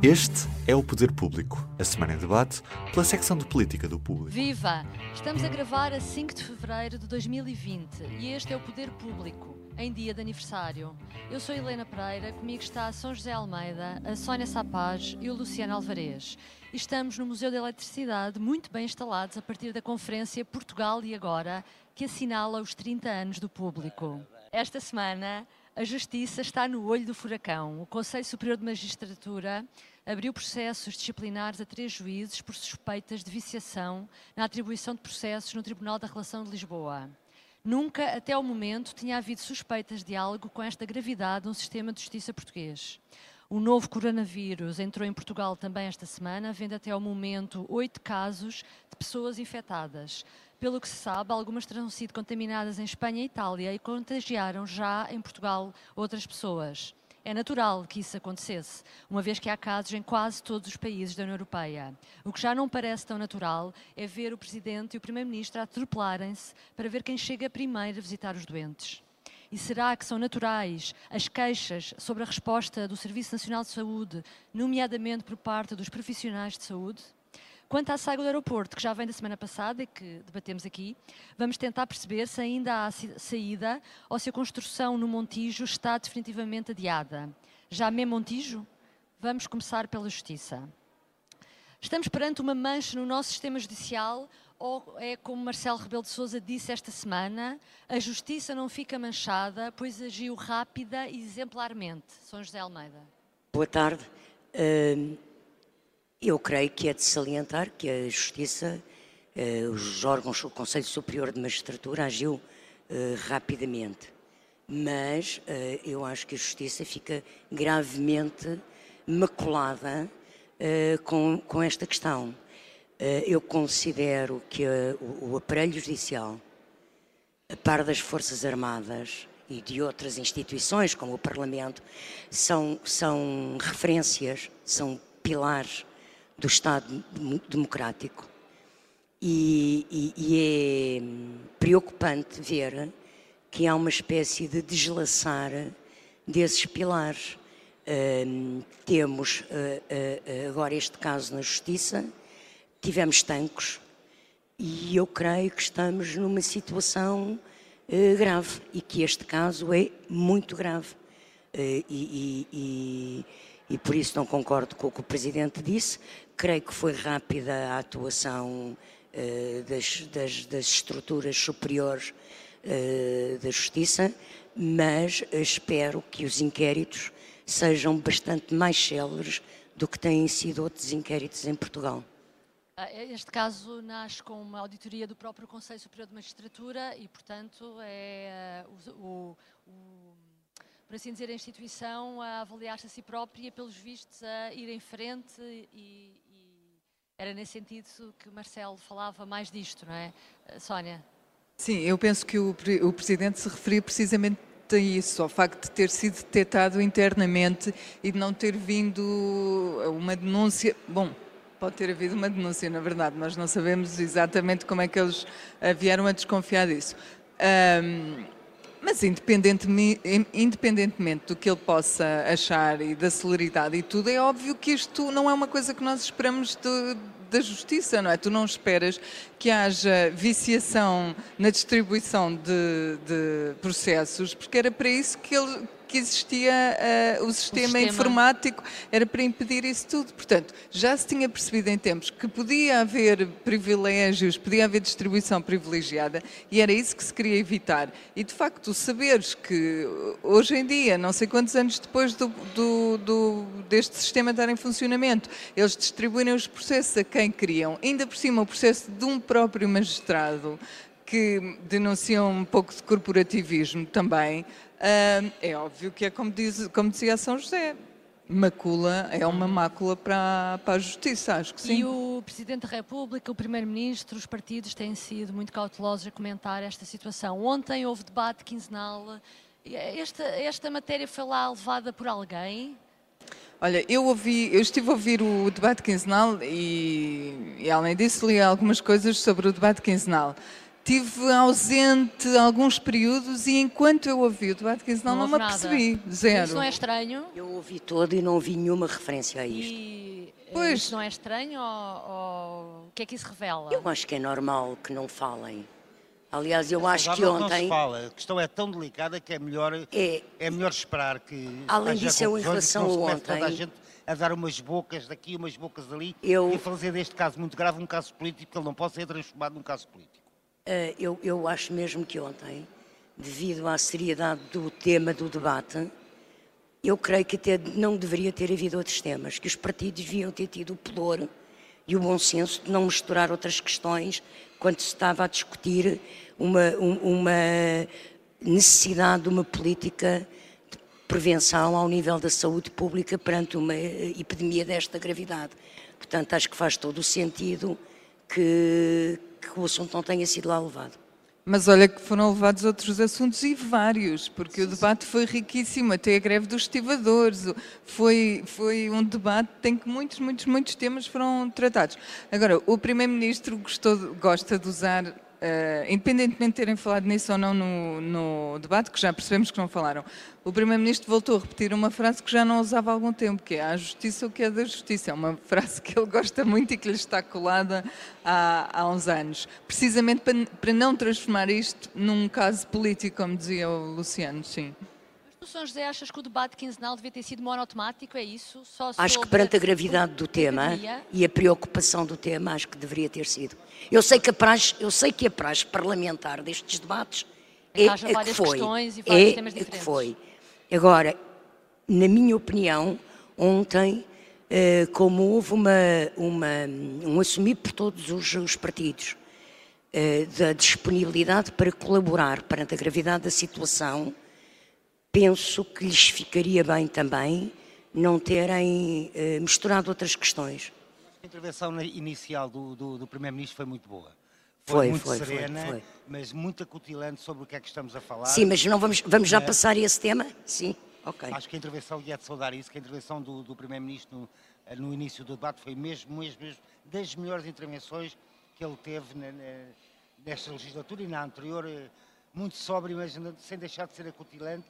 Este é o Poder Público, a semana em debate pela secção de política do público. Viva! Estamos a gravar a 5 de fevereiro de 2020 e este é o Poder Público, em dia de aniversário. Eu sou Helena Pereira, comigo está a São José Almeida, a Sónia Sapaz e o Luciano Alvarez. Estamos no Museu da Eletricidade, muito bem instalados a partir da conferência Portugal e Agora, que assinala os 30 anos do público. Esta semana, a Justiça está no olho do furacão. O Conselho Superior de Magistratura abriu processos disciplinares a três juízes por suspeitas de viciação na atribuição de processos no Tribunal da Relação de Lisboa. Nunca, até o momento, tinha havido suspeitas de algo com esta gravidade no sistema de justiça português. O novo coronavírus entrou em Portugal também esta semana, havendo até ao momento oito casos de pessoas infectadas. Pelo que se sabe, algumas terão sido contaminadas em Espanha e Itália e contagiaram já em Portugal outras pessoas. É natural que isso acontecesse, uma vez que há casos em quase todos os países da União Europeia. O que já não parece tão natural é ver o Presidente e o Primeiro-Ministro atropelarem-se para ver quem chega primeiro a visitar os doentes. E será que são naturais as queixas sobre a resposta do Serviço Nacional de Saúde, nomeadamente por parte dos profissionais de saúde? Quanto à saída do aeroporto, que já vem da semana passada e que debatemos aqui, vamos tentar perceber se ainda há saída ou se a construção no Montijo está definitivamente adiada. Já mesmo Montijo? Vamos começar pela Justiça. Estamos perante uma mancha no nosso sistema judicial ou é como Marcelo Rebelo de Sousa disse esta semana, a justiça não fica manchada, pois agiu rápida e exemplarmente. São José Almeida. Boa tarde. Uh, eu creio que é de salientar que a Justiça, eh, os órgãos, o Conselho Superior de Magistratura agiu eh, rapidamente, mas eh, eu acho que a Justiça fica gravemente maculada com, com esta questão. eu considero que o, aparelho judicial, a par das Forças Armadas, e de outras instituições, como o Parlamento, são, são referências, são pilares do Estado democrático. E, e, e, é preocupante ver que há uma espécie de deslaçar desses pilares. Uh, temos uh, uh, agora este caso na Justiça, tivemos tancos e eu creio que estamos numa situação grave e que este caso é muito grave. E, e, e por isso não concordo com o que o Presidente disse. Creio que foi rápida a atuação uh, das, das, das, estruturas superiores uh, da Justiça, mas espero que os inquéritos sejam bastante mais céleres do que têm sido outros inquéritos em Portugal. Ah, este caso nasce com uma auditoria do próprio Conselho Superior de Magistratura e, portanto, é uh, o, o, por assim dizer, a instituição a avaliar-se a si própria, pelos vistos, a ir em frente e, era nesse sentido que Marcelo falava mais disto, não é? Eh, Sónia? Sim, eu penso que o, o Presidente se referia precisamente a isso, ao facto de ter sido detectado internamente e de não ter vindo uma denúncia. Bom, pode ter havido uma denúncia, na verdade, mas não sabemos exatamente como é que eles eh, vieram a desconfiar disso. Um, mas independentemente, independentemente do que ele possa achar e da celeridade e tudo, é óbvio que isto não é uma coisa que nós esperamos de, da justiça, não é? Tu não esperas que haja viciação na distribuição de, de processos, porque era para isso que ele que existia uh, o, sistema o, sistema informático, era para impedir isso tudo. Portanto, já se tinha percebido em tempos que podia haver privilégios, podia haver distribuição privilegiada e era isso que se queria evitar. E de facto, saberes que hoje em dia, não sei quantos anos depois do, do, do, deste sistema estar em funcionamento, eles distribuírem os processos a quem queriam, ainda por cima o processo de um próprio magistrado que denunciam um pouco de corporativismo também, é óbvio que é como, diz, como dizia São José, macula, é uma mácula para, para a justiça, acho que sim. E o Presidente da República, o Primeiro-Ministro, os partidos têm sido muito cautelosos a comentar esta situação. Ontem houve debate quinzenal. Esta, esta matéria foi lá levada por alguém? Olha, eu ouvi, eu estive a ouvir o debate quinzenal e, e além disso li algumas coisas sobre o debate quinzenal. Estive ausente alguns períodos e enquanto eu ouvi o debate quinzenal não, não me apercebi. Zero. Isso não é estranho? Eu ouvi todo e não ouvi nenhuma referência a isto. E eh, pois. isso não é estranho ou, ou o que é que isso revela? Eu acho que é normal que não falem. Aliás, eu acho que ontem. Não se fala. A questão é tão delicada que é melhor, é, é melhor esperar que. Além disso, eu em relação a ontem. Toda a gente a dar umas bocas daqui, umas bocas dali eu, e fazer deste caso muito grave um caso político que ele não pode ser transformado num caso político. Uh, eu, eu acho mesmo que ontem, devido à seriedade do tema do debate, eu creio que até não deveria ter havido outros temas, que os partidos deviam ter tido o pudor e o bom senso de não misturar outras questões quando se estava a discutir uma, uma necessidade de uma política de prevenção ao nível da saúde pública perante uma epidemia desta gravidade. Portanto, acho que faz todo o sentido que, que o assunto não tenha sido lá levado. Mas olha que foram levados outros assuntos e vários, porque o debate foi riquíssimo, até a greve dos estivadores. Foi, foi um debate em que muitos, muitos, muitos temas foram tratados. Agora, o Primeiro-Ministro gosta de usar Uh, independentemente de terem falado nisso ou não no, no, debate, que já percebemos que não falaram, o Primeiro-Ministro voltou a repetir uma frase que já não usava há algum tempo, que é a justiça o que é da justiça. É uma frase que ele gosta muito e que lhe está colada há, há uns anos. Precisamente para, para não transformar isto num caso político, como dizia o Luciano, sim. São José, achas que o debate quinzenal devia ter sido monotemático, é isso? Só acho que perante a gravidade do tema e a preocupação do tema, acho que deveria ter sido. Eu sei que a praxe, eu sei que a praxe parlamentar destes debates é, é a que foi. é a que foi. Agora, na minha opinião, ontem, eh, como houve uma, uma, um assumir por todos os, os partidos eh, da disponibilidade para colaborar perante a gravidade da situação, penso que lhes ficaria bem também não terem eh, misturado outras questões. A intervenção inicial do, do, do Primeiro-Ministro foi muito boa. Foi, foi muito foi, serena, foi, mas muito acutilante sobre o que é que estamos a falar. Sim, mas não vamos, vamos já passar esse tema? Sim, ok. Acho que a intervenção, e é de saudar isso, que a intervenção do, do Primeiro-Ministro no, no, início do debate foi mesmo, mesmo, mesmo das melhores intervenções que ele teve na, na, nesta legislatura e na anterior, eh, muito sóbrio, mas sem deixar de ser acutilante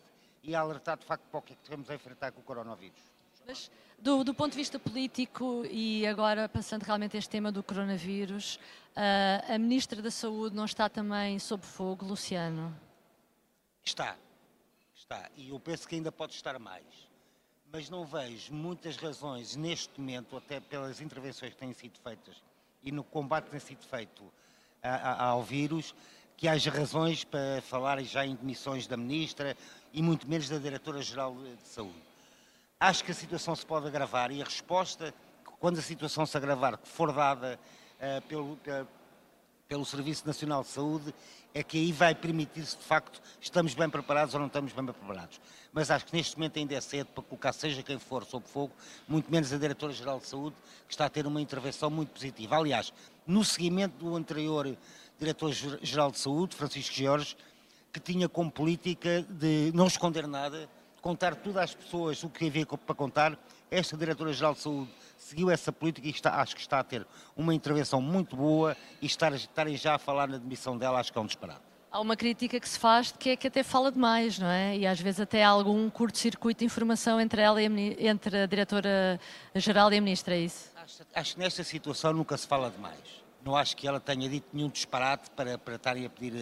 e alertar de facto para o que é que a enfrentar com o coronavírus. Mas, do, do, ponto de vista político e agora passando realmente a este tema do coronavírus, uh, a Ministra da Saúde não está também sob fogo, Luciano? Está, está. E eu penso que ainda pode estar mais. Mas não vejo muitas razões neste momento, até pelas intervenções que têm sido feitas e no combate que tem sido feito a, a, ao vírus, que haja razões para falar já em demissões da Ministra e muito menos da Diretora-Geral de Saúde. Acho que a situação se pode agravar e a resposta, quando a situação se agravar, que for dada uh, pelo, pelo, pelo Serviço Nacional de Saúde, é que aí vai permitir-se, de facto, estamos bem preparados ou não estamos bem preparados. Mas acho que neste momento ainda é cedo para colocar, seja quem for, sob fogo, muito menos a Diretora-Geral de Saúde, que está a ter uma intervenção muito positiva. Aliás, no seguimento do anterior Diretor-Geral de Saúde, Francisco Jorge, que tinha como política de não esconder nada, contar tudo às pessoas o que havia para contar. Esta Diretora-Geral de Saúde seguiu essa política e está, acho que está a ter uma intervenção muito boa e estar, estarem já a falar na demissão dela, acho que é um disparado. Há uma crítica que se faz de que é que até fala demais, não é? E às vezes até há algum curto-circuito de informação entre ela e a, entre a Diretora-Geral e a Ministra, é isso? Acho, acho que nesta situação nunca se fala demais não acho que ela tenha dito nenhum disparate para, para estarem a pedir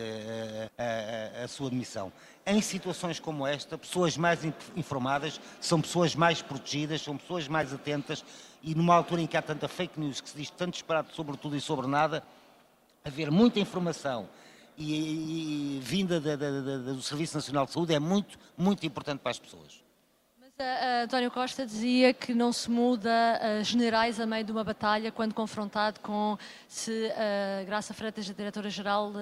a, a, a, sua demissão. Em situações como esta, pessoas mais informadas são pessoas mais protegidas, são pessoas mais atentas e numa altura em que há tanta fake news, que se diz tanto disparate sobre tudo e sobre nada, haver muita informação e, e vinda da, da, da, do Serviço Nacional de Saúde é muito, muito importante para as pessoas. Mas Uh, António Costa dizia que não se muda uh, generais a meio de uma batalha quando confrontado com se a uh, Graça Freitas, a diretora-geral,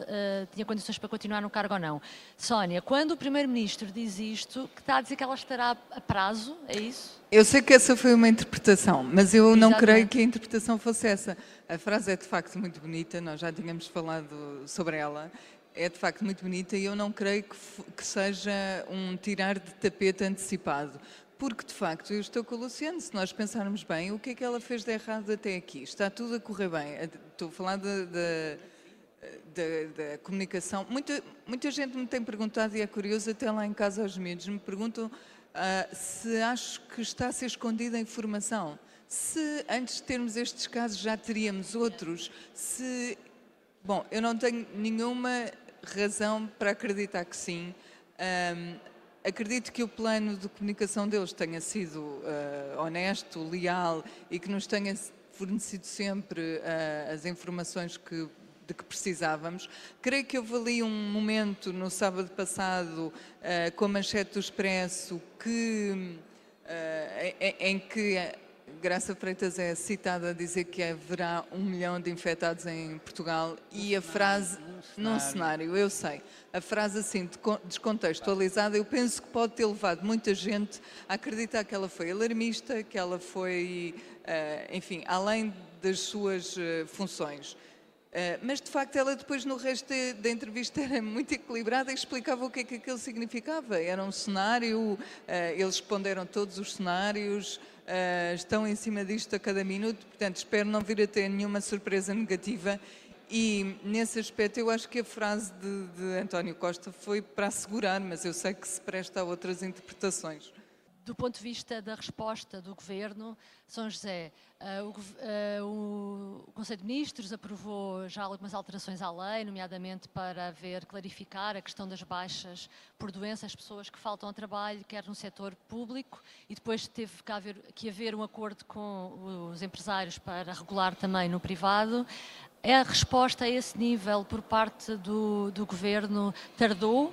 tinha condições para continuar no cargo ou não. Sónia, quando o Primeiro-Ministro diz isto, que está a dizer que ela estará a prazo, é isso? Eu sei que essa foi uma interpretação, mas eu Exatamente. não creio que a interpretação fosse essa. A frase é de facto muito bonita, nós já tínhamos falado sobre ela é de facto muito bonita e eu não creio que, que, seja um tirar de tapete antecipado. Porque, de facto, eu estou com a Luciana, se nós pensarmos bem, o que é que ela fez de errado até aqui? Está tudo a correr bem. Estou a falar da, comunicação. Muita, muita gente me tem perguntado, e é curioso, até lá em casa aos miúdos, me perguntam uh, se acho que está a ser escondida a informação. Se antes de termos estes casos já teríamos outros, se... Bom, eu não tenho nenhuma razão para acreditar que sim. Acredito que o plano de comunicação deles tenha sido uh, honesto, leal e que nos tenha fornecido sempre uh, as informações que, de que precisávamos. Creio que houve ali um momento no sábado passado, uh, com a manchete do Expresso, que, em, em que Graça Freitas é citada a dizer que haverá um milhão de infectados em Portugal e a frase, num cenário, eu sei, a frase assim descontextualizada, eu penso que pode ter levado muita gente a acreditar que ela foi alarmista, que ela foi, eh, enfim, além das suas eh, funções. Uh, mas de facto ela depois no resto da entrevista era muito equilibrada e explicava o que é que aquilo significava. Era um cenário, uh, eles responderam todos os cenários, uh, estão em cima disto a cada minuto, portanto espero não vir a ter nenhuma surpresa negativa e nesse aspecto eu acho que a frase de, de António Costa foi para assegurar, mas eu sei que se presta a outras interpretações. Do ponto de vista da resposta do Governo, São José, uh, o, uh, o, Conselho de Ministros aprovou já algumas alterações à lei, nomeadamente para haver, clarificar a questão das baixas por doença, as pessoas que faltam ao trabalho, quer no setor público, e depois teve que haver, que haver um acordo com os empresários para regular também no privado. A resposta a esse nível por parte do, do Governo tardou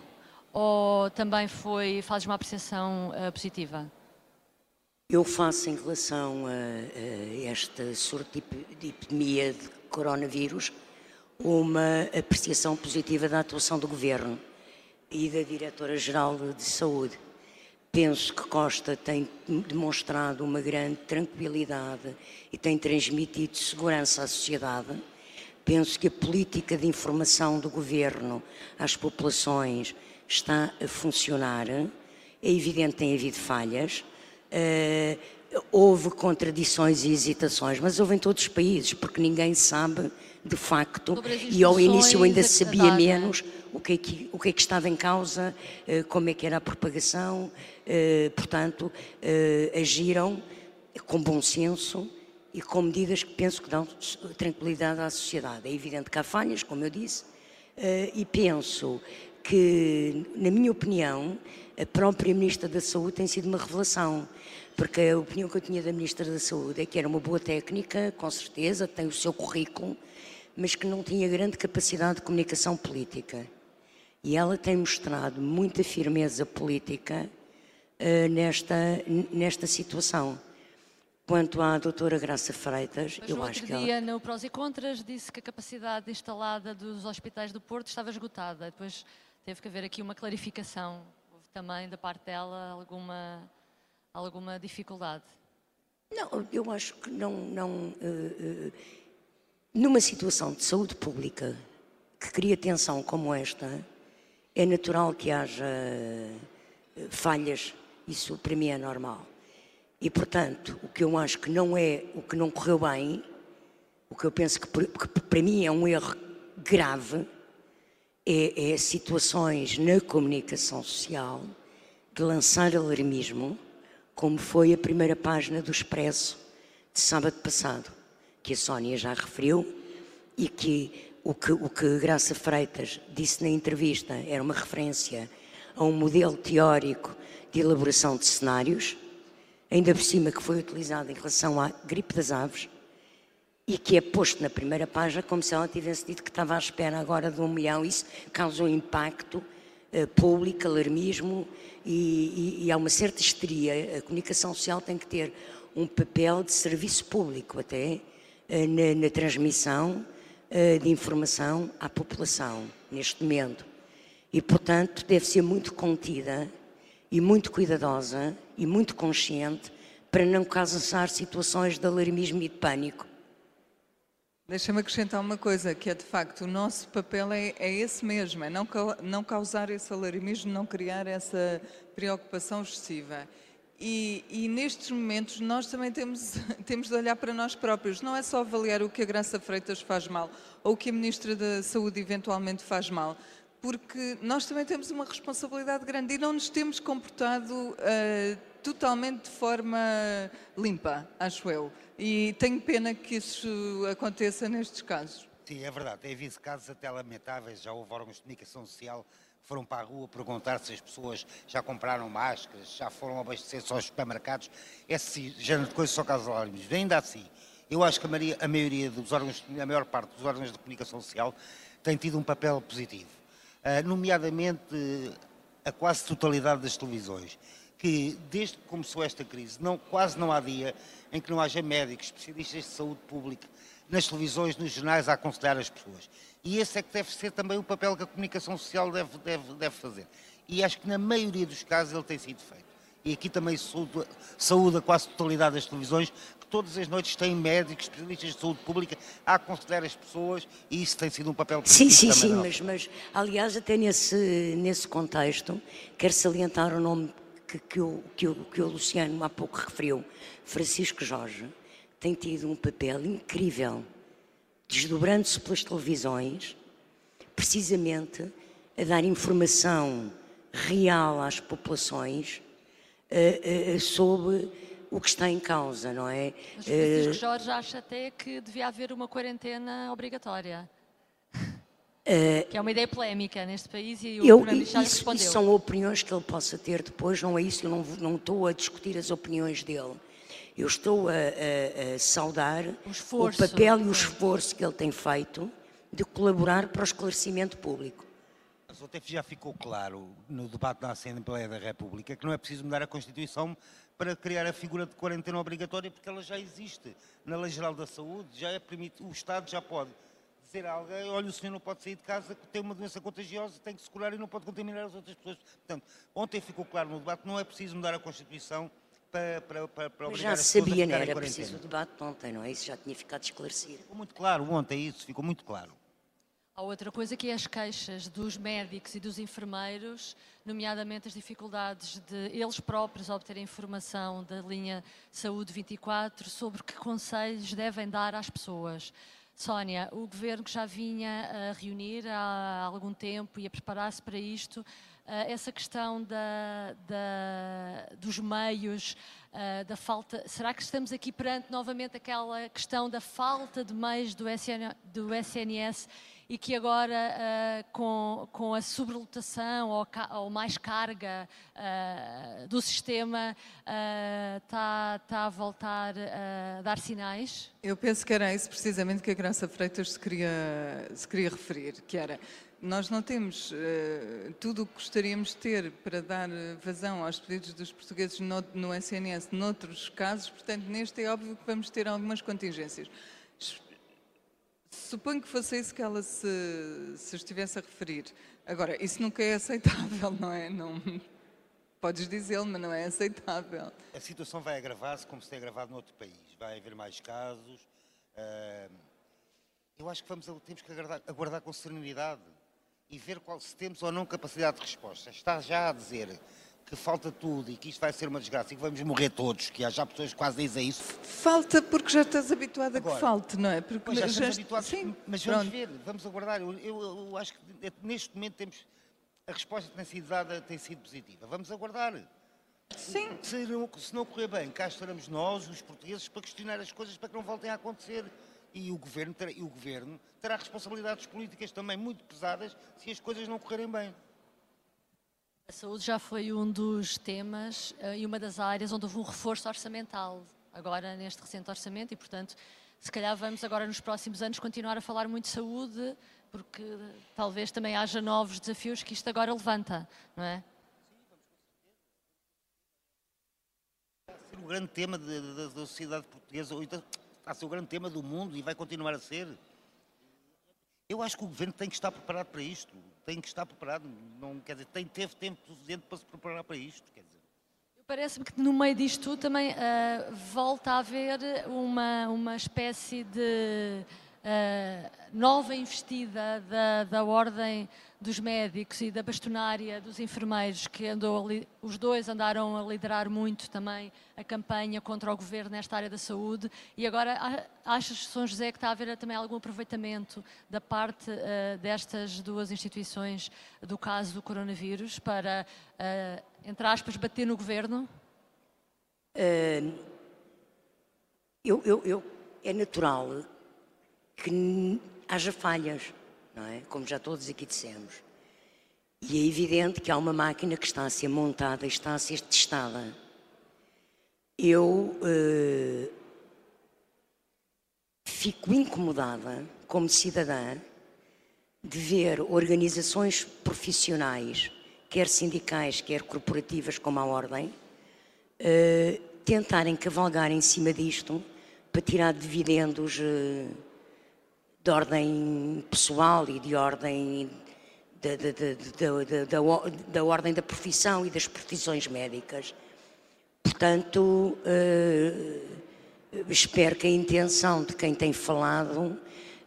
ou também foi, fazes uma apreciação uh, positiva? Eu faço em relação a, a esta surto de epidemia de coronavírus uma apreciação positiva da atuação do Governo e da Diretora-Geral de Saúde. Penso que Costa tem demonstrado uma grande tranquilidade e tem transmitido segurança à sociedade. Penso que a política de informação do Governo às populações está a funcionar. É evidente que tem havido falhas, uh, houve contradições e hesitações, mas houve em todos os países, porque ninguém sabe de facto, e ao início ainda sabia menos o que, é que, o que é que estava em causa, uh, como é que era a propagação, uh, portanto, agiram com bom senso e com medidas que penso que dão tranquilidade à sociedade. É evidente que há falhas, como eu disse, e penso que, na minha opinião, a própria Ministra da Saúde tem sido uma revelação. Porque a opinião que eu tinha da Ministra da Saúde é que era uma boa técnica, com certeza, tem o seu currículo, mas que não tinha grande capacidade de comunicação política. E ela tem mostrado muita firmeza política uh, nesta, nesta situação. Quanto à doutora Graça Freitas, Mas eu acho que dia, ela... no Prós e Contras, disse que a capacidade instalada dos hospitais do Porto estava esgotada. Depois teve que haver aqui uma clarificação. Houve também da parte dela alguma, alguma dificuldade. Não, eu acho que não. não uh, uh, numa situação de saúde pública que cria tensão como esta, é natural que haja uh, falhas. Isso para mim é normal. E, portanto, o que eu acho que não é, o que não correu bem, o que eu penso que, que para mim é um erro grave, é, é situações na comunicação social de lançar alarmismo, como foi a primeira página do Expresso de sábado passado, que a Sónia já referiu e que o que, o que Graça Freitas disse na entrevista era uma referência a um modelo teórico de elaboração de cenários, ainda por cima que foi utilizado em relação à gripe das aves, e que é posto na primeira página como se ela tivesse dito que estava à espera agora de um milhão. Isso causou impacto uh, público, alarmismo e, e, e há uma certa histeria. A comunicação social tem que ter um papel de serviço público até uh, na, na, transmissão uh, de informação à população neste momento. E, portanto, deve ser muito contida e muito cuidadosa e muito consciente para não causar situações de alarmismo e de pânico. Deixa-me acrescentar uma coisa, que é de facto o nosso papel é, é esse mesmo, é não, não causar esse alarmismo, não criar essa preocupação excessiva. E, e, nestes momentos nós também temos, temos de olhar para nós próprios. Não é só avaliar o que a Graça Freitas faz mal ou o que a Ministra da Saúde eventualmente faz mal, porque nós também temos uma responsabilidade grande e não nos temos comportado uh, totalmente de forma limpa, acho eu. E tenho pena que isso aconteça nestes casos. Sim, é verdade. Tem havido casos até lamentáveis. Já houve órgãos de comunicação social que foram para a rua perguntar se as pessoas já compraram máscaras, já foram abastecer-se aos supermercados. Esse género de coisas só causa alarmismo. Ainda assim, eu acho que a maioria, a maioria dos órgãos, a maior parte dos órgãos de comunicação social tem tido um papel positivo uh, nomeadamente a quase totalidade das televisões, que desde que começou esta crise, não, quase não há dia em que não haja médicos, especialistas de saúde pública, nas televisões, nos jornais, a aconselhar as pessoas. E esse é que deve ser também o papel que a comunicação social deve, deve, deve fazer. E acho que na maioria dos casos ele tem sido feito. E aqui também saúde, saúde a quase totalidade das televisões, todas as noites têm médicos, especialistas de saúde pública a aconselhar as pessoas e isso tem sido um papel Sim, sim, sim, mas, mas aliás até nesse, nesse contexto quero salientar o nome que, que, o, que, o, que o Luciano há pouco referiu, Francisco Jorge, tem tido um papel incrível, desdobrando-se pelas televisões, precisamente a dar informação real às populações uh, uh, sobre o que está em causa, não é? Mas Francisco eh, Jorge acha até que devia haver uma quarentena obrigatória. Uh, que é uma ideia polémica neste país e o eu, Primeiro-Ministro isso, respondeu. Isso são opiniões que ele possa ter depois, não é isso, eu não, não estou a discutir as opiniões dele. Eu estou a, a, a saudar o, esforço, o papel e o esforço que ele tem feito de colaborar para o esclarecimento público. Mas até já ficou claro no debate da Assembleia da República que não é preciso mudar a Constituição para criar a figura de quarentena obrigatória, porque ela já existe na Lei Geral da Saúde, já é permitido, o Estado já pode dizer a alguém, olha, o senhor não pode sair de casa, tem uma doença contagiosa, tem que se curar e não pode contaminar as outras pessoas. Portanto, ontem ficou claro no debate, não é preciso mudar a Constituição para, para, para, para obrigar já sabia, não era preciso o debate ontem, não é? Isso já tinha ficado esclarecido. Ficou muito claro ontem isso, ficou muito claro. Há outra coisa que é as queixas dos médicos e dos enfermeiros, nomeadamente as dificuldades de eles próprios obterem informação da linha Saúde 24 sobre que conselhos devem dar às pessoas. Sónia, o governo que já vinha a reunir há algum tempo e a preparar-se para isto, eh, essa questão da, da, dos meios, eh, da falta. Será que estamos aqui perante novamente aquela questão da falta de meios do, SN, do SNS e que agora, uh, com, com a sobrelotação ou, ou mais carga uh, do sistema, está uh, tá a voltar a dar sinais? Eu penso que era isso precisamente que a Graça Freitas se queria, se queria referir, que era nós não temos uh, tudo o que gostaríamos de ter para dar vazão aos pedidos dos portugueses no, no SNS noutros casos, portanto, neste é óbvio que vamos ter algumas contingências. Suponho que fosse isso que ela se, se estivesse a referir. Agora, isso nunca é aceitável, não é? Não, podes dizê-lo, mas não é aceitável. A situação vai agravar-se como se tem agravado noutro país. Vai haver mais casos. Eu acho que vamos, temos que aguardar, aguardar com serenidade e ver qual, se temos ou não capacidade de resposta. Está já a dizer que falta tudo e que isto vai ser uma desgraça e que vamos morrer todos, que há já pessoas que quase dizem isso. Falta porque já estás habituado a que falte, não é? Porque já estamos já... habituados, Sim, mas vamos pronto. ver, vamos aguardar. Eu, eu, eu, acho que neste momento temos, a resposta que tem sido dada tem sido positiva. Vamos aguardar. Sim. Se não, se não correr bem, cá estaremos nós, os portugueses, para questionar as coisas para que não voltem a acontecer. E o governo terá, e o governo terá responsabilidades políticas também muito pesadas se as coisas não correrem bem. A saúde já foi um dos temas uh, e uma das áreas onde houve um reforço orçamental, agora neste recente orçamento, e portanto se calhar vamos agora nos próximos anos continuar a falar muito de saúde, porque talvez também haja novos desafios que isto agora levanta, não é? ser o grande tema da sociedade portuguesa, ou então está a ser o grande tema do mundo e vai continuar a ser. Eu acho que o governo tem que estar preparado para isto. Tem que estar preparado. Não, quer dizer, tem, teve tempo suficiente para se preparar para isto. Quer dizer. Parece-me que no meio disto também ah, volta a haver uma, uma espécie de ah, nova investida da, da ordem dos médicos e da bastonária dos enfermeiros, que andou ali, os dois andaram a liderar muito também a campanha contra o governo nesta área da saúde. E agora achas, São José, que está a haver também algum aproveitamento da parte ah, destas duas instituições do caso do coronavírus para, ah, entre aspas, bater no governo? Eu, eu- eu- é natural que haja falhas, não é? Como já todos aqui dissemos. E é evidente que há uma máquina que está a ser montada e está a ser testada. Eu eh, fico incomodada, como cidadã, de ver organizações profissionais, quer sindicais, quer corporativas, como a Ordem, eh, tentarem cavalgar em cima disto para tirar dividendos eh, de ordem pessoal e de ordem da, ordem da profissão e das profissões médicas. Portanto, eh, espero que a intenção de quem tem falado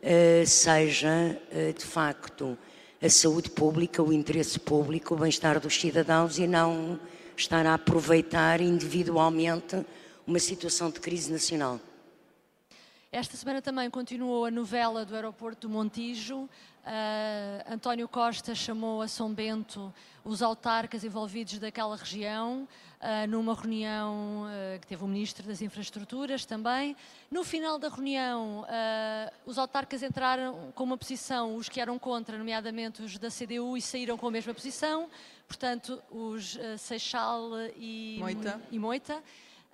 eh, seja, eh, de facto, a saúde pública, o interesse público, o bem-estar dos cidadãos e não estar a aproveitar individualmente uma situação de crise nacional. Esta semana também continuou a novela do aeroporto do Montijo. Ah, António Costa chamou a São Bento os autarcas envolvidos daquela região, ah, numa reunião ah, que teve o Ministro das Infraestruturas também. No final da reunião, os autarcas entraram com uma posição, os que eram contra, nomeadamente os da CDU, e saíram com a mesma posição. Portanto, os Seixal e Moita. e Moita.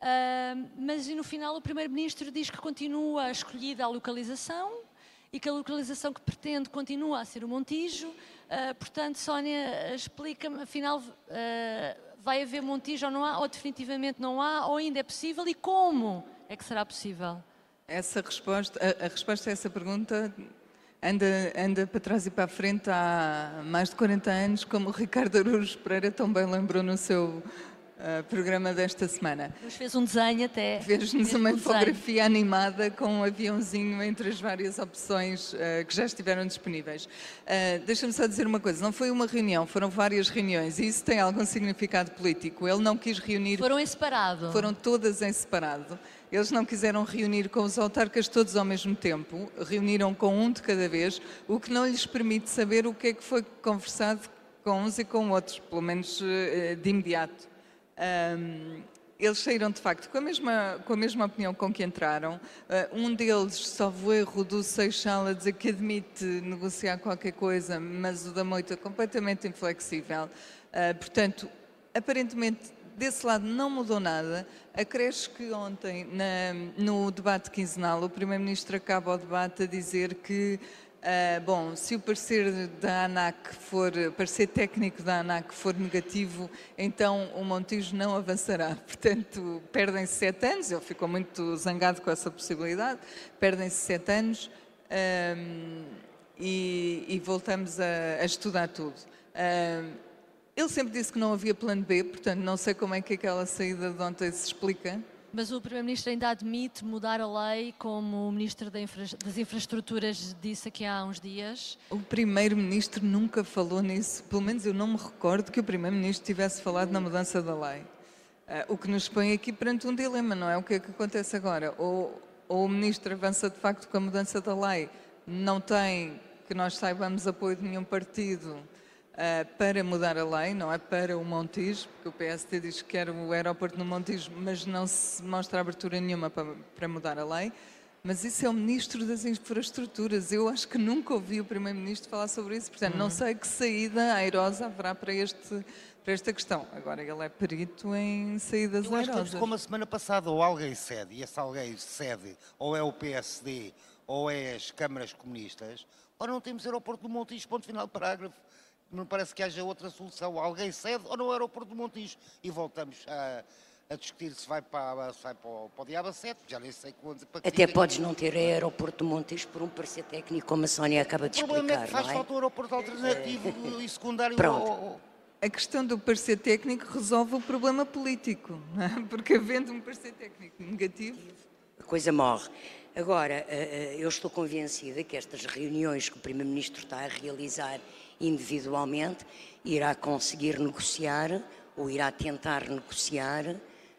Ah, mas no final o Primeiro-Ministro diz que continua escolhida a localização e que a localização que pretende continua a ser o Montijo. Ah, portanto, Sónia, explica-me, afinal, ah, vai haver Montijo ou não há, ou definitivamente não há, ou ainda é possível, e como é que será possível? Essa resposta, a, a resposta a essa pergunta anda, anda para trás e para a frente há mais de 40 anos, como o Ricardo Araújo Pereira também lembrou no seu ah, programa desta semana. Nos fez um desenho até. Fez-nos uma um desenho. infografia animada com um aviãozinho entre as várias opções ah, que já estiveram disponíveis. Ah, Deixa-me só dizer uma coisa: não foi uma reunião, foram várias reuniões e isso tem algum significado político. Ele não quis reunir Foram em separado. foram todas em separado. Eles não quiseram reunir com os autarcas todos ao mesmo tempo, reuniram com um de cada vez, o que não lhes permite saber o que é que foi conversado com uns e com outros, pelo menos eh, de imediato. Ahm, eles saíram de facto com a mesma, com a mesma opinião com que entraram. Ah, um deles, salvo erro, do Seixal, a dizer que admite negociar qualquer coisa, mas o da Moita completamente inflexível. Ah, portanto, aparentemente desse lado não mudou nada. Acresce que ontem, na- no debate quinzenal, o Primeiro-Ministro acaba o debate a dizer que, ah, bom, se o parecer da ANAC for, parecer técnico da ANAC for negativo, então o Montijo não avançará. Portanto, perdem-se sete anos, ele ficou muito zangado com essa possibilidade, perdem-se sete anos. ahm, e, e voltamos a, a estudar tudo. Ahm, ele sempre disse que não havia plano B, portanto não sei como é que aquela saída de ontem se explica. Mas o Primeiro-Ministro ainda admite mudar a lei, como o Ministro das Infraestruturas disse aqui há uns dias. O Primeiro-Ministro nunca falou nisso, pelo menos eu não me recordo que o Primeiro-Ministro tivesse falado na mudança da lei. Ah, o que nos põe aqui perante um dilema, não é? O que é que acontece agora? Ou, ou o Ministro avança de facto com a mudança da lei, não tem, que nós saibamos, apoio de nenhum partido ah, para mudar a lei, não é para o Montijo, porque o PSD diz que quer o aeroporto no Montijo, mas não se mostra abertura nenhuma para, para mudar a lei. Mas isso é o Ministro das Infraestruturas. Eu acho que nunca ouvi o Primeiro-Ministro falar sobre isso. Portanto, não sei que saída airosa haverá para este para esta questão. Agora ele é perito em saídas Eu acho que como a semana passada, ou alguém cede, e esse alguém cede, ou é o PSD, ou é as câmaras comunistas, ou não temos aeroporto do Montijo, ponto final, parágrafo. Não parece que haja outra solução. Alguém cede ou não é aeroporto do Montijo. E voltamos a, a discutir se vai para, se vai para, o, para o Diaba 7, já nem sei quando. Para que Até podes não ter aeroporto de Montes por um parecer técnico, como a Sónia acaba de O problema é explicar, que faz não é? falta um aeroporto alternativo e secundário. Pronto. ao- A questão do parecer técnico resolve o problema político, não é? porque havendo um parecer técnico negativo, a coisa morre. Agora, eh, eh, eu estou convencida que estas reuniões que o Primeiro-Ministro está a realizar individualmente irá conseguir negociar ou irá tentar negociar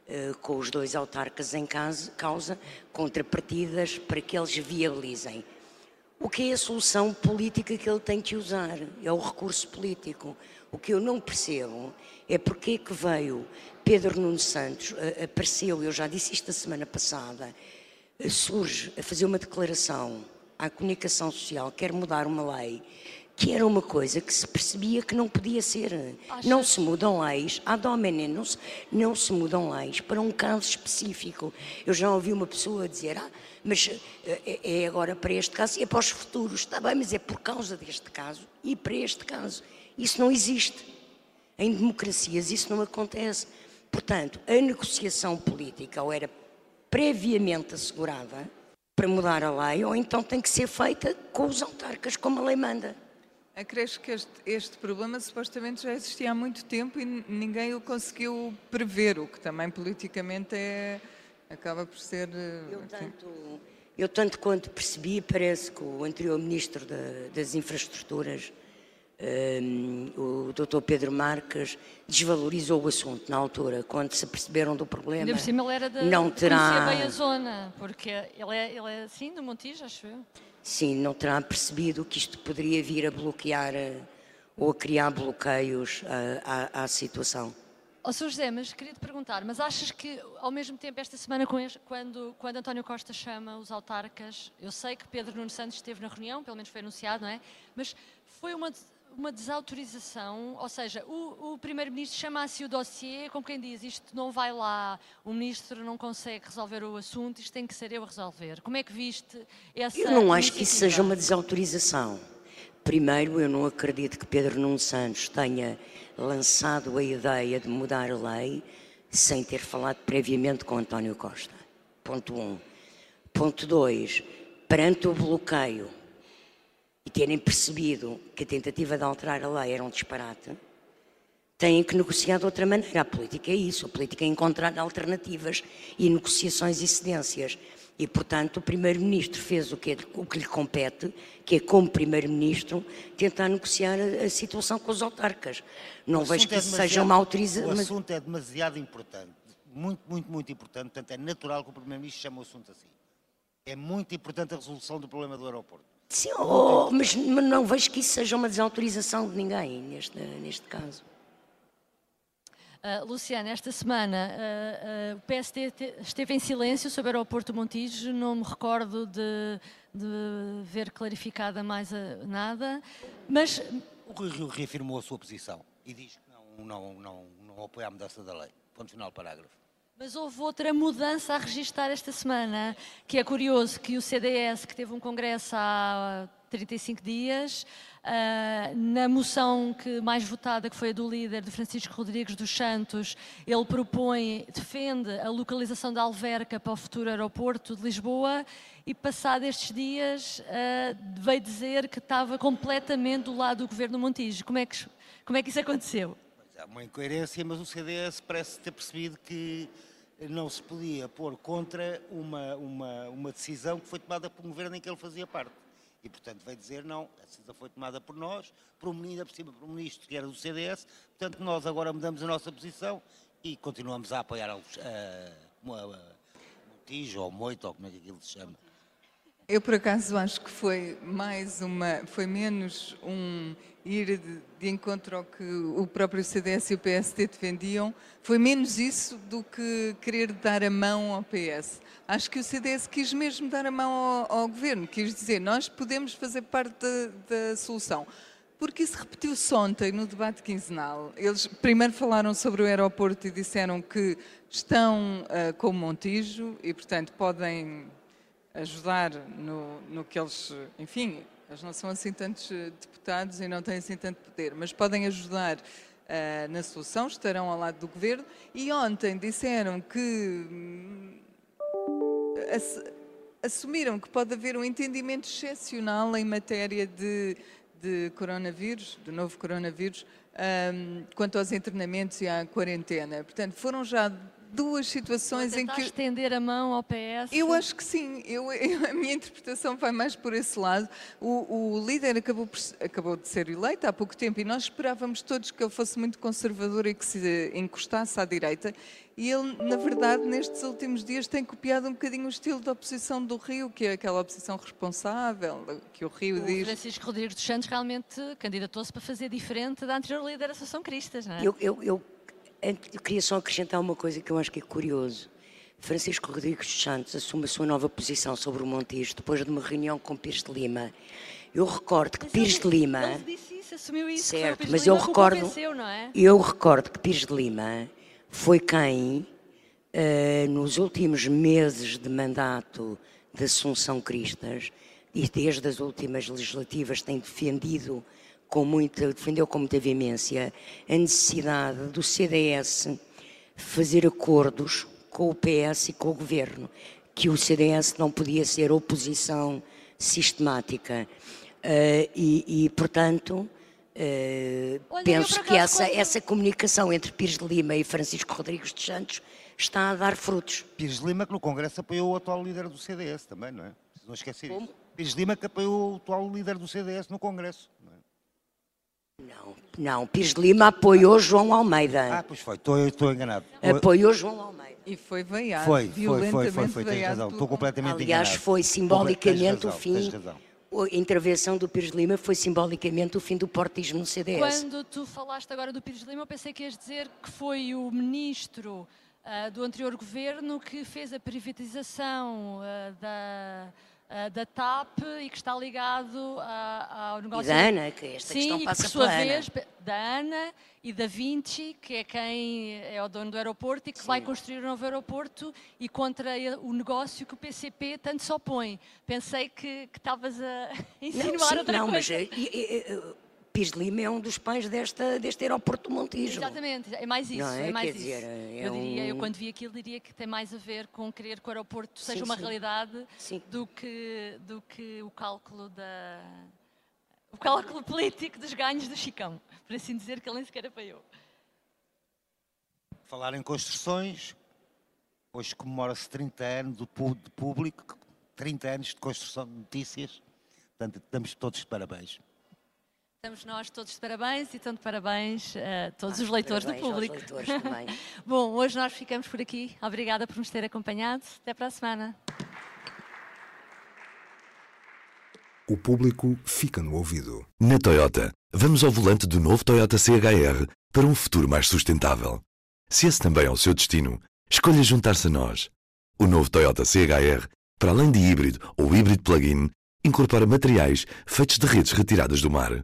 eh, com os dois autarcas em caso- causa contrapartidas para que eles viabilizem. O que é a solução política que ele tem que usar? É o recurso político. O que eu não percebo é porque é que veio Pedro Nuno Santos, apareceu, eu já disse isto a semana passada, eh, surge a fazer uma declaração à comunicação social, quer mudar uma lei, que era uma coisa que se percebia que não podia ser. Achas- Não se mudam leis, a domine, não se, não se mudam leis para um caso específico. Eu já ouvi uma pessoa dizer, ah, mas eh, é é agora para este caso e é para os futuros. Está bem, mas é por causa deste caso e para este caso. Isso não existe. Em democracias isso não acontece. Portanto, a negociação política ou era previamente assegurada para mudar a lei, ou então tem que ser feita com os autarcas, como a lei manda. Acresce que este, este problema supostamente já existia há muito tempo e ninguém o conseguiu prever, o que também politicamente é, acaba por ser... eh, Eu tanto, eu tanto quanto percebi, parece que o anterior Ministro da- das Infraestruturas, hum, o Dr. Pedro Marques, desvalorizou o assunto na altura, quando se perceberam do problema. Ainda por cima ele era de não terá, bem a zona, porque ele é, ele é assim, do Montijo, acho eu. Sim, não terá percebido que isto poderia vir a bloquear eh, ou a criar bloqueios eh, à, à situação. Ó Sr. José, mas queria te perguntar, mas achas que ao mesmo tempo esta semana quando, quando António Costa chama os autarcas, eu sei que Pedro Nuno Santos esteve na reunião, pelo menos foi anunciado, não é? Mas foi uma, uma desautorização, ou seja, o, o Primeiro-Ministro chama-se o dossiê, como quem diz, isto não vai lá, o Ministro não consegue resolver o assunto, isto tem que ser eu a resolver. Como é que viste essa Eu não acho que isso seja uma desautorização. Primeiro, eu não acredito que Pedro Nuno Santos tenha lançado a ideia de mudar a lei sem ter falado previamente com António Costa. Ponto 1. Um. Ponto 2. Perante o bloqueio e terem percebido que a tentativa de alterar a lei era um disparate, têm que negociar de outra maneira. A política é isso, a política é encontrar alternativas e negociações e cedências. E, portanto, o Primeiro-Ministro fez o que, é- o que lhe compete, que é, como Primeiro-Ministro, tentar negociar a, a situação com os autarcas. Não O vejo que é seja uma autorização. O assunto é demasiado importante, muito, muito, muito importante, portanto é natural que o Primeiro-Ministro chame o assunto assim. É muito importante a resolução do problema do aeroporto. Sim, oh, mas, não vejo que isso seja uma desautorização de ninguém, neste, neste caso. Uh, Luciana, esta semana uh, uh, o PSD te- esteve em silêncio sobre o aeroporto Montijo, não me recordo de, de ver clarificada mais a- nada, mas O Rui Rio reafirmou a sua posição e diz que não, não, não, não apoia a mudança da lei. Ponto final, parágrafo. Mas houve outra mudança a registar esta semana, que é curioso que o CDS, que teve um congresso há 35 dias, ah, na moção que mais votada, que foi a do líder, de Francisco Rodrigues dos Santos, ele propõe, defende a localização da Alverca para o futuro aeroporto de Lisboa e passado estes dias ah, veio dizer que estava completamente do lado do governo Montijo. Como é que, como é que isso aconteceu? Há uma incoerência, mas o CDS parece ter percebido que não se podia pôr contra uma, uma, uma decisão que foi tomada por um governo em que ele fazia parte. E, portanto, veio dizer, não, a decisão foi tomada por nós, menino, por cima, por um ministro que era do CDS, portanto, nós agora mudamos a nossa posição e continuamos a apoiar a, a, a, Montijo, ou Moito, ou como é que aquilo se chama. Eu por acaso acho que foi mais uma, foi menos um ir de, de encontro ao que o próprio CDS e o PSD defendiam, foi menos isso do que querer dar a mão ao PS. Acho que o CDS quis mesmo dar a mão ao, ao governo, quis dizer, nós podemos fazer parte da, da solução. porque isso repetiu-se ontem no debate quinzenal. Eles primeiro falaram sobre o aeroporto e disseram que estão uh, com o Montijo e, portanto, podem ajudar no, no que eles, enfim, eles não são assim tantos deputados e não têm assim tanto poder, mas podem ajudar uh, na solução, estarão ao lado do governo. E ontem disseram que hum, assumiram que pode haver um entendimento excepcional em matéria de, de coronavírus, do novo coronavírus, um, quanto aos internamentos e à quarentena. Portanto, foram já duas situações em que. estender a mão ao PS? Eu acho que sim. Eu, eu, a minha interpretação vai mais por esse lado. O, o líder acabou, por, acabou de ser eleito há pouco tempo e nós esperávamos todos que ele fosse muito conservador e que se encostasse à direita. E ele, na verdade, nestes últimos dias tem copiado um bocadinho o estilo da oposição do Rio, que é aquela oposição responsável, que o Rio o diz. Francisco Rodrigues dos Santos realmente candidatou-se para fazer diferente da anterior líder Associação Cristas, não é? Eu, eu, eu eu queria só acrescentar uma coisa que eu acho que é curioso. Francisco Rodrigues dos Santos assume a sua nova posição sobre o Montijo depois de uma reunião com Pires de Lima. Eu recordo que mas Pires de Lima. Ele disse isso, assumiu isso. Certo, mas eu recordo. É? Eu recordo que Pires de Lima foi quem, uh, nos últimos meses de mandato de Assunção Cristas, e desde as últimas legislativas tem defendido com muita, defendeu com muita veemência a necessidade do CDS fazer acordos com o PS e com o governo, que o CDS não podia ser oposição sistemática. Uh, e, e, portanto, uh, Olha, penso que essa, essa comunicação entre Pires de Lima e Francisco Rodrigues dos Santos está a dar frutos. Pires de Lima que no Congresso apoiou o atual líder do CDS também, não é? Não esquecer Como? isso. Pires de Lima que apoiou o atual líder do CDS no Congresso. Não, não. Pires de Lima apoiou João Almeida. Ah, pois foi, estou, estou enganado. Apoiou João Almeida. E foi veiado. Foi, foi, foi, foi, foi, tens razão. Estou completamente Aliás, enganado. foi simbolicamente razão, o fim. A intervenção do Pires de Lima foi simbolicamente o fim do portismo no CDS. Quando tu falaste agora do Pires de Lima, eu pensei que ias dizer que foi o ministro uh, do anterior governo que fez a privatização uh, da da TAP e que está ligado a, ao negócio. E da Ana, que esta Sim, questão e passa que, por sua vez, Ana. da Ana e da Vinci, que é quem é o dono do aeroporto e que Sim. vai construir um novo aeroporto e contra o negócio que o PCP tanto se opõe. Pensei que estavas a insinuar não, sim, outra não, coisa. Mas, uh, Pires de Lima é um dos pães desta, deste aeroporto do Montijo. Exatamente, é mais isso. É? é? mais Quer isso. Dizer, é eu, diria, um... eu quando vi aquilo diria que tem mais a ver com querer que o aeroporto seja sim, uma sim. realidade do que, do que o cálculo da o cálculo político dos ganhos do Chicão, por assim dizer, que ele nem sequer apoiou. Falar em construções, hoje comemora-se 30 anos do público, 30 anos de construção de notícias, portanto, damos todos de parabéns. Estamos nós todos de parabéns e de parabéns a todos ah, os leitores do público. Leitores também. Bom, hoje nós ficamos por aqui. Obrigada por nos ter acompanhado. Até para a semana. O público fica no ouvido. Na Toyota, vamos ao volante do novo Toyota CHR para um futuro mais sustentável. Se esse também é o seu destino, escolha juntar-se a nós. O novo Toyota CHR, para além de híbrido ou híbrido plug-in, incorpora materiais feitos de redes retiradas do mar